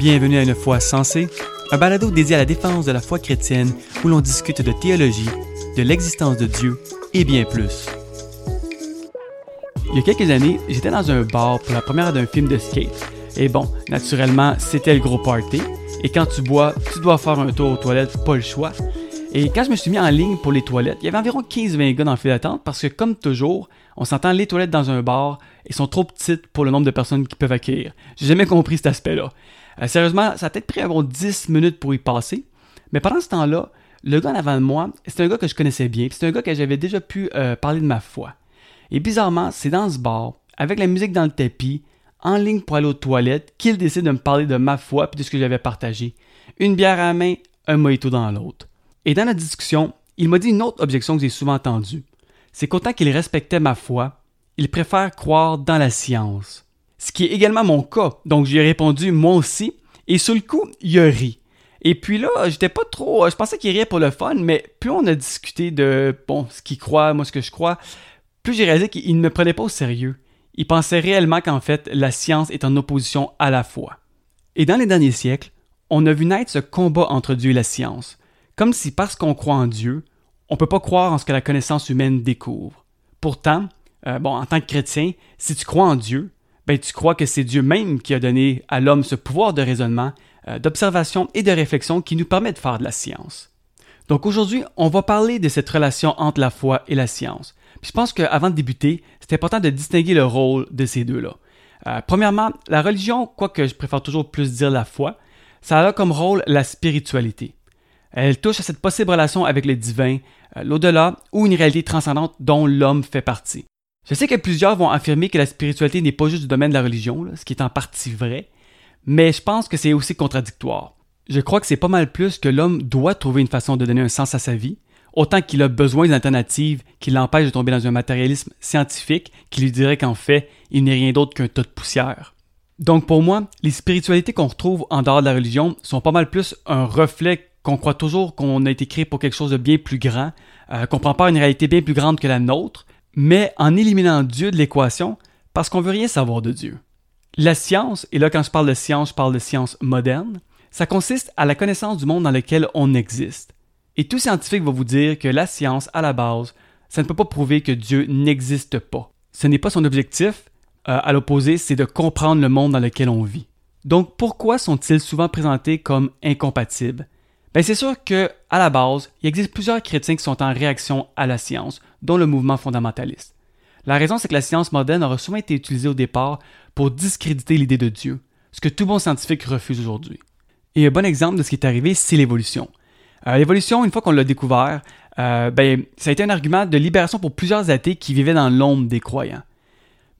Bienvenue à Une foi sensée, un balado dédié à la défense de la foi chrétienne où l'on discute de théologie, de l'existence de Dieu et bien plus. Il y a quelques années, j'étais dans un bar pour la première d'un film de skate. Et bon, naturellement, c'était le gros party. Et quand tu bois, tu dois faire un tour aux toilettes, pas le choix. Et quand je me suis mis en ligne pour les toilettes, il y avait environ 15-20 gars dans le fil d'attente parce que, comme toujours, on s'entend les toilettes dans un bar et sont trop petites pour le nombre de personnes qui peuvent accueillir. J'ai jamais compris cet aspect-là. Euh, sérieusement, ça a peut-être pris environ 10 minutes pour y passer. Mais pendant ce temps-là, le gars en avant de moi, c'est un gars que je connaissais bien, c'est un gars que j'avais déjà pu euh, parler de ma foi. Et bizarrement, c'est dans ce bar, avec la musique dans le tapis, en ligne pour aller aux toilettes, qu'il décide de me parler de ma foi et de ce que j'avais partagé. Une bière à la main, un mojito dans l'autre. Et dans la discussion, il m'a dit une autre objection que j'ai souvent entendue. C'est qu'autant qu'il respectait ma foi, il préfère croire dans la science. Ce qui est également mon cas. Donc, j'ai répondu moi aussi. Et sur le coup, il a ri. Et puis là, j'étais pas trop. Je pensais qu'il riait pour le fun, mais plus on a discuté de bon, ce qu'il croit, moi ce que je crois, plus j'ai réalisé qu'il ne me prenait pas au sérieux. Il pensait réellement qu'en fait, la science est en opposition à la foi. Et dans les derniers siècles, on a vu naître ce combat entre Dieu et la science, comme si parce qu'on croit en Dieu, on ne peut pas croire en ce que la connaissance humaine découvre. Pourtant, euh, bon, en tant que chrétien, si tu crois en Dieu, ben, tu crois que c'est Dieu même qui a donné à l'homme ce pouvoir de raisonnement, euh, d'observation et de réflexion qui nous permet de faire de la science. Donc aujourd'hui, on va parler de cette relation entre la foi et la science. Puis je pense qu'avant de débuter, c'est important de distinguer le rôle de ces deux-là. Euh, premièrement, la religion, quoique je préfère toujours plus dire la foi, ça a comme rôle la spiritualité. Elle touche à cette possible relation avec le divin, euh, l'au-delà ou une réalité transcendante dont l'homme fait partie. Je sais que plusieurs vont affirmer que la spiritualité n'est pas juste du domaine de la religion, ce qui est en partie vrai, mais je pense que c'est aussi contradictoire. Je crois que c'est pas mal plus que l'homme doit trouver une façon de donner un sens à sa vie, autant qu'il a besoin d'alternatives qui l'empêchent de tomber dans un matérialisme scientifique qui lui dirait qu'en fait, il n'est rien d'autre qu'un tas de poussière. Donc pour moi, les spiritualités qu'on retrouve en dehors de la religion sont pas mal plus un reflet qu'on croit toujours qu'on a été créé pour quelque chose de bien plus grand, euh, qu'on prend pas une réalité bien plus grande que la nôtre, mais en éliminant Dieu de l'équation parce qu'on veut rien savoir de Dieu. La science, et là quand je parle de science, je parle de science moderne, ça consiste à la connaissance du monde dans lequel on existe. Et tout scientifique va vous dire que la science, à la base, ça ne peut pas prouver que Dieu n'existe pas. Ce n'est pas son objectif, euh, à l'opposé, c'est de comprendre le monde dans lequel on vit. Donc pourquoi sont-ils souvent présentés comme incompatibles? Ben, c'est sûr que, à la base, il existe plusieurs chrétiens qui sont en réaction à la science, dont le mouvement fondamentaliste. La raison, c'est que la science moderne aura souvent été utilisée au départ pour discréditer l'idée de Dieu, ce que tout bon scientifique refuse aujourd'hui. Et un bon exemple de ce qui est arrivé, c'est l'évolution. Euh, l'évolution, une fois qu'on l'a découvert, euh, ben, ça a été un argument de libération pour plusieurs athées qui vivaient dans l'ombre des croyants.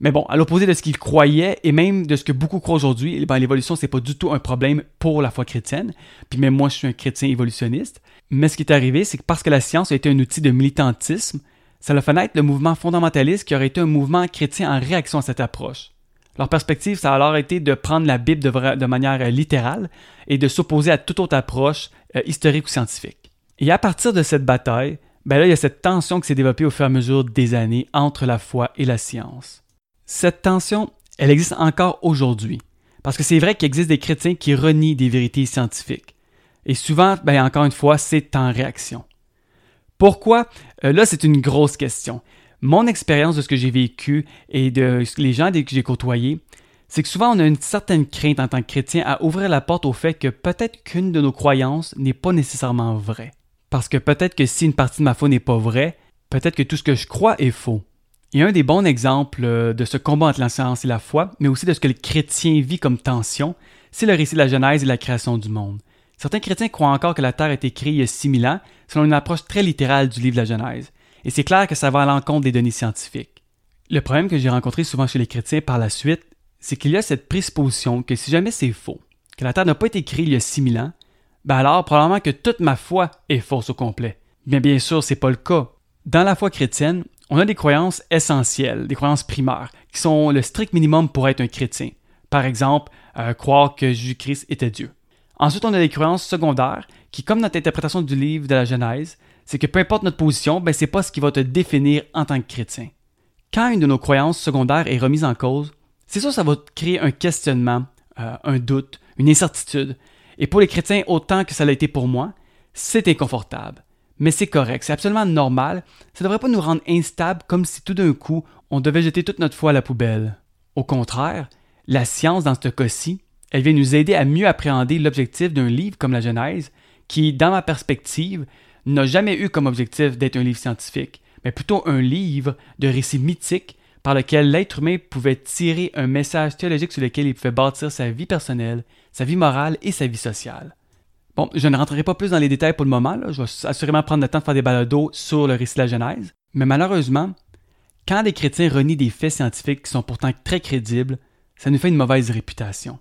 Mais bon, à l'opposé de ce qu'ils croyaient et même de ce que beaucoup croient aujourd'hui, ben, l'évolution, c'est pas du tout un problème pour la foi chrétienne. Puis même moi, je suis un chrétien évolutionniste. Mais ce qui est arrivé, c'est que parce que la science a été un outil de militantisme, ça a fait naître le mouvement fondamentaliste qui aurait été un mouvement chrétien en réaction à cette approche. Leur perspective, ça a alors été de prendre la Bible de, manière littérale et de s'opposer à toute autre approche euh, historique ou scientifique. Et à partir de cette bataille, ben là, il y a cette tension qui s'est développée au fur et à mesure des années entre la foi et la science. Cette tension, elle existe encore aujourd'hui. Parce que c'est vrai qu'il existe des chrétiens qui renient des vérités scientifiques. Et souvent, ben, encore une fois, c'est en réaction. Pourquoi? Euh, là, c'est une grosse question. Mon expérience de ce que j'ai vécu et de les gens que j'ai côtoyés, c'est que souvent on a une certaine crainte en tant que chrétien à ouvrir la porte au fait que peut-être qu'une de nos croyances n'est pas nécessairement vraie. Parce que peut-être que si une partie de ma foi n'est pas vraie, peut-être que tout ce que je crois est faux. Et un des bons exemples euh, de ce combat entre la science et la foi, mais aussi de ce que le chrétien vit comme tension, c'est le récit de la Genèse et la création du monde. Certains chrétiens croient encore que la Terre a été créée il y a 6000 ans, selon une approche très littérale du livre de la Genèse. Et c'est clair que ça va à l'encontre des données scientifiques. Le problème que j'ai rencontré souvent chez les chrétiens par la suite, c'est qu'il y a cette présupposition que si jamais c'est faux, que la Terre n'a pas été créée il y a 6000 ans, ben alors probablement que toute ma foi est fausse au complet. Mais bien sûr, c'est pas le cas. Dans la foi chrétienne, on a des croyances essentielles, des croyances primaires, qui sont le strict minimum pour être un chrétien. Par exemple, euh, croire que Jésus-Christ était Dieu. Ensuite, on a des croyances secondaires, qui, comme notre interprétation du livre de la Genèse, c'est que peu importe notre position, ben, c'est pas ce qui va te définir en tant que chrétien. Quand une de nos croyances secondaires est remise en cause, c'est sûr ça va créer un questionnement, euh, un doute, une incertitude. Et pour les chrétiens, autant que ça l'a été pour moi, c'est inconfortable. Mais c'est correct, c'est absolument normal. Ça ne devrait pas nous rendre instables comme si tout d'un coup, on devait jeter toute notre foi à la poubelle. Au contraire, la science, dans ce cas-ci, elle vient nous aider à mieux appréhender l'objectif d'un livre comme la Genèse, qui, dans ma perspective, n'a jamais eu comme objectif d'être un livre scientifique, mais plutôt un livre de récits mythiques par lequel l'être humain pouvait tirer un message théologique sur lequel il pouvait bâtir sa vie personnelle, sa vie morale et sa vie sociale. Bon, je ne rentrerai pas plus dans les détails pour le moment, je vais assurément prendre le temps de faire des balados sur le récit de la Genèse, mais malheureusement, quand des chrétiens renient des faits scientifiques qui sont pourtant très crédibles, ça nous fait une mauvaise réputation.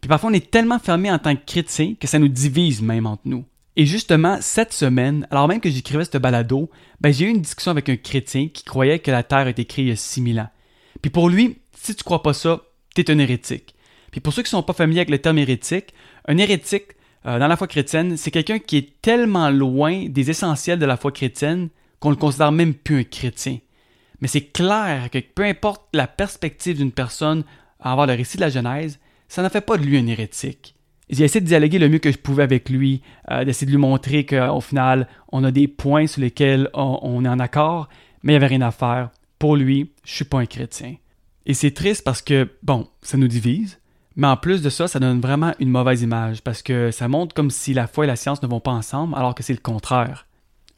Puis parfois, on est tellement fermé en tant que chrétien que ça nous divise même entre nous. Et justement, cette semaine, alors même que j'écrivais ce balado, ben, j'ai eu une discussion avec un chrétien qui croyait que la Terre a été créée il y a 6000 ans. Puis pour lui, si tu crois pas ça, t'es un hérétique. Puis pour ceux qui sont pas familiers avec le terme hérétique, un hérétique, euh, dans la foi chrétienne, c'est quelqu'un qui est tellement loin des essentiels de la foi chrétienne qu'on le considère même plus un chrétien. Mais c'est clair que peu importe la perspective d'une personne à avoir le récit de la Genèse, ça ne fait pas de lui un hérétique. J'ai essayé de dialoguer le mieux que je pouvais avec lui, euh, d'essayer de lui montrer qu'au final, on a des points sur lesquels on, est en accord, mais il n'y avait rien à faire. Pour lui, je suis pas un chrétien. Et c'est triste parce que, bon, ça nous divise, mais en plus de ça, ça donne vraiment une mauvaise image parce que ça montre comme si la foi et la science ne vont pas ensemble, alors que c'est le contraire.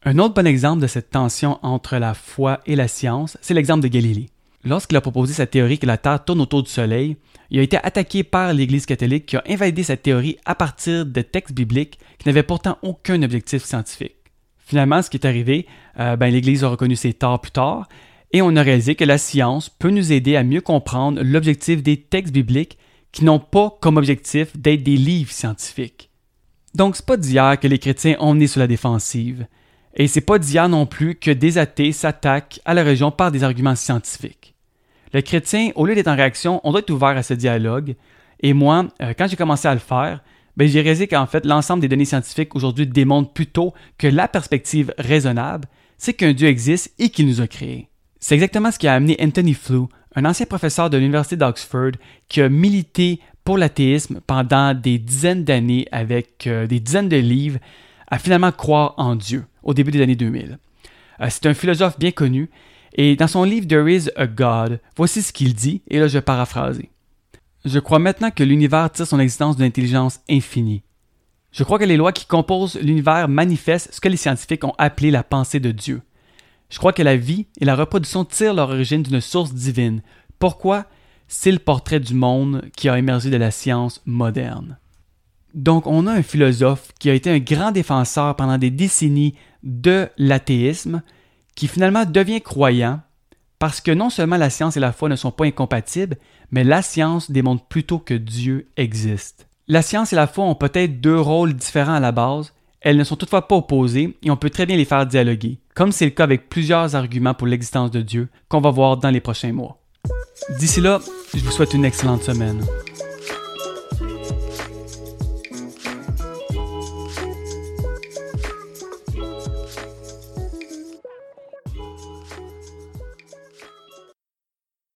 Un autre bon exemple de cette tension entre la foi et la science, c'est l'exemple de Galilée. Lorsqu'il a proposé sa théorie que la Terre tourne autour du Soleil, il a été attaqué par l'Église catholique qui a invalidé cette théorie à partir de textes bibliques qui n'avaient pourtant aucun objectif scientifique. Finalement, ce qui est arrivé, euh, ben, l'Église a reconnu ses torts plus tard et on a réalisé que la science peut nous aider à mieux comprendre l'objectif des textes bibliques qui n'ont pas comme objectif d'être des livres scientifiques. Donc, c'est pas d'hier que les chrétiens ont né sur la défensive. Et c'est pas d'hier non plus que des athées s'attaquent à la religion par des arguments scientifiques. Le chrétien, au lieu d'être en réaction, on doit être ouvert à ce dialogue. Et moi, euh, quand j'ai commencé à le faire, ben, j'ai réalisé qu'en fait, l'ensemble des données scientifiques aujourd'hui démontrent plutôt que la perspective raisonnable, c'est qu'un Dieu existe et qu'il nous a créés. C'est exactement ce qui a amené Anthony Flew, un ancien professeur de l'Université d'Oxford, qui a milité pour l'athéisme pendant des dizaines d'années avec euh, des dizaines de livres, à finalement croire en Dieu au début des années 2000. Euh, c'est un philosophe bien connu et dans son livre There is a God, voici ce qu'il dit, et là je vais paraphraser. Je crois maintenant que l'univers tire son existence d'une intelligence infinie. Je crois que les lois qui composent l'univers manifestent ce que les scientifiques ont appelé la pensée de Dieu. Je crois que la vie et la reproduction tirent leur origine d'une source divine. Pourquoi? C'est le portrait du monde qui a émergé de la science moderne. Donc on a un philosophe qui a été un grand défenseur pendant des décennies de l'athéisme, qui finalement devient croyant parce que non seulement la science et la foi ne sont pas incompatibles, mais la science démontre plutôt que Dieu existe. La science et la foi ont peut-être deux rôles différents à la base, elles ne sont toutefois pas opposées et on peut très bien les faire dialoguer, comme c'est le cas avec plusieurs arguments pour l'existence de Dieu qu'on va voir dans les prochains mois. D'ici là, je vous souhaite une excellente semaine.